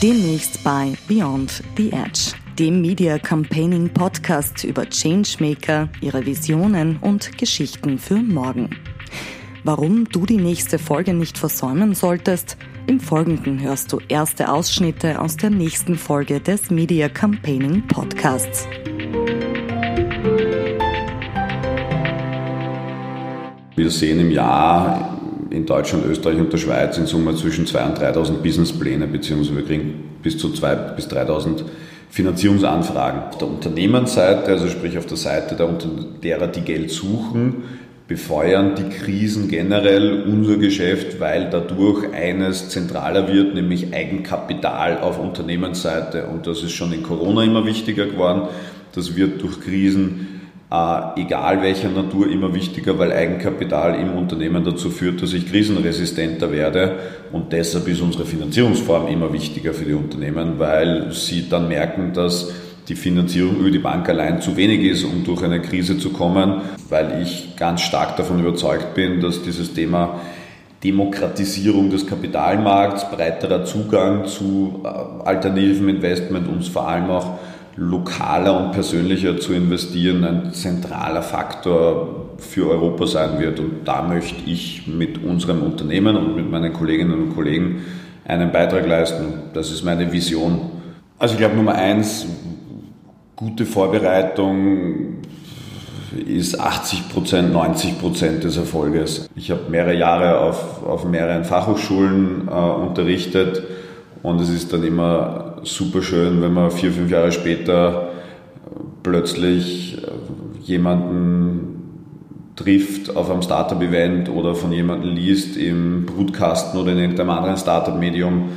Demnächst bei Beyond the Edge, dem Media Campaigning Podcast über Changemaker, ihre Visionen und Geschichten für morgen. Warum du die nächste Folge nicht versäumen solltest, im Folgenden hörst du erste Ausschnitte aus der nächsten Folge des Media Campaigning Podcasts. Wir sehen im Jahr in Deutschland, Österreich und der Schweiz in Summe zwischen 2.000 und 3.000 Businesspläne, beziehungsweise wir kriegen bis zu 2.000 bis 3.000 Finanzierungsanfragen. Auf der Unternehmensseite, also sprich auf der Seite der, derer, die Geld suchen, befeuern die Krisen generell unser Geschäft, weil dadurch eines zentraler wird, nämlich Eigenkapital auf Unternehmensseite. Und das ist schon in Corona immer wichtiger geworden. Das wird durch Krisen äh, egal welcher Natur, immer wichtiger, weil Eigenkapital im Unternehmen dazu führt, dass ich krisenresistenter werde. Und deshalb ist unsere Finanzierungsform immer wichtiger für die Unternehmen, weil sie dann merken, dass die Finanzierung über die Bank allein zu wenig ist, um durch eine Krise zu kommen, weil ich ganz stark davon überzeugt bin, dass dieses Thema Demokratisierung des Kapitalmarkts, breiterer Zugang zu äh, alternativen Investment uns vor allem auch lokaler und persönlicher zu investieren ein zentraler Faktor für Europa sein wird. Und da möchte ich mit unserem Unternehmen und mit meinen Kolleginnen und Kollegen einen Beitrag leisten. Das ist meine Vision. Also ich glaube Nummer eins, gute Vorbereitung ist 80 Prozent, 90 Prozent des Erfolges. Ich habe mehrere Jahre auf, auf mehreren Fachhochschulen äh, unterrichtet und es ist dann immer super schön, wenn man vier, fünf Jahre später plötzlich jemanden trifft auf einem Startup-Event oder von jemandem liest im Brutkasten oder in irgendeinem anderen Startup-Medium,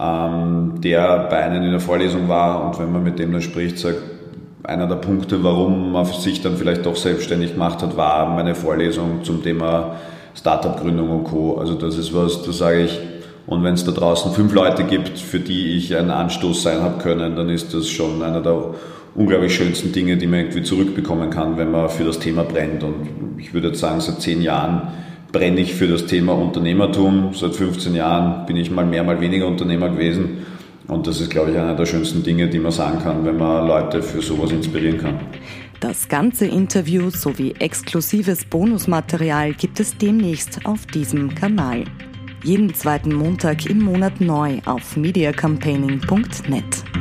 ähm, der bei einem in der Vorlesung war und wenn man mit dem dann spricht, sagt, einer der Punkte, warum man sich dann vielleicht doch selbstständig gemacht hat, war meine Vorlesung zum Thema Startup-Gründung und Co. Also das ist was, da sage ich, und wenn es da draußen fünf Leute gibt, für die ich ein Anstoß sein habe können, dann ist das schon einer der unglaublich schönsten Dinge, die man irgendwie zurückbekommen kann, wenn man für das Thema brennt. Und ich würde jetzt sagen, seit zehn Jahren brenne ich für das Thema Unternehmertum. Seit 15 Jahren bin ich mal mehr, mal weniger Unternehmer gewesen. Und das ist, glaube ich, einer der schönsten Dinge, die man sagen kann, wenn man Leute für sowas inspirieren kann. Das ganze Interview sowie exklusives Bonusmaterial gibt es demnächst auf diesem Kanal. Jeden zweiten Montag im Monat neu auf mediacampaigning.net.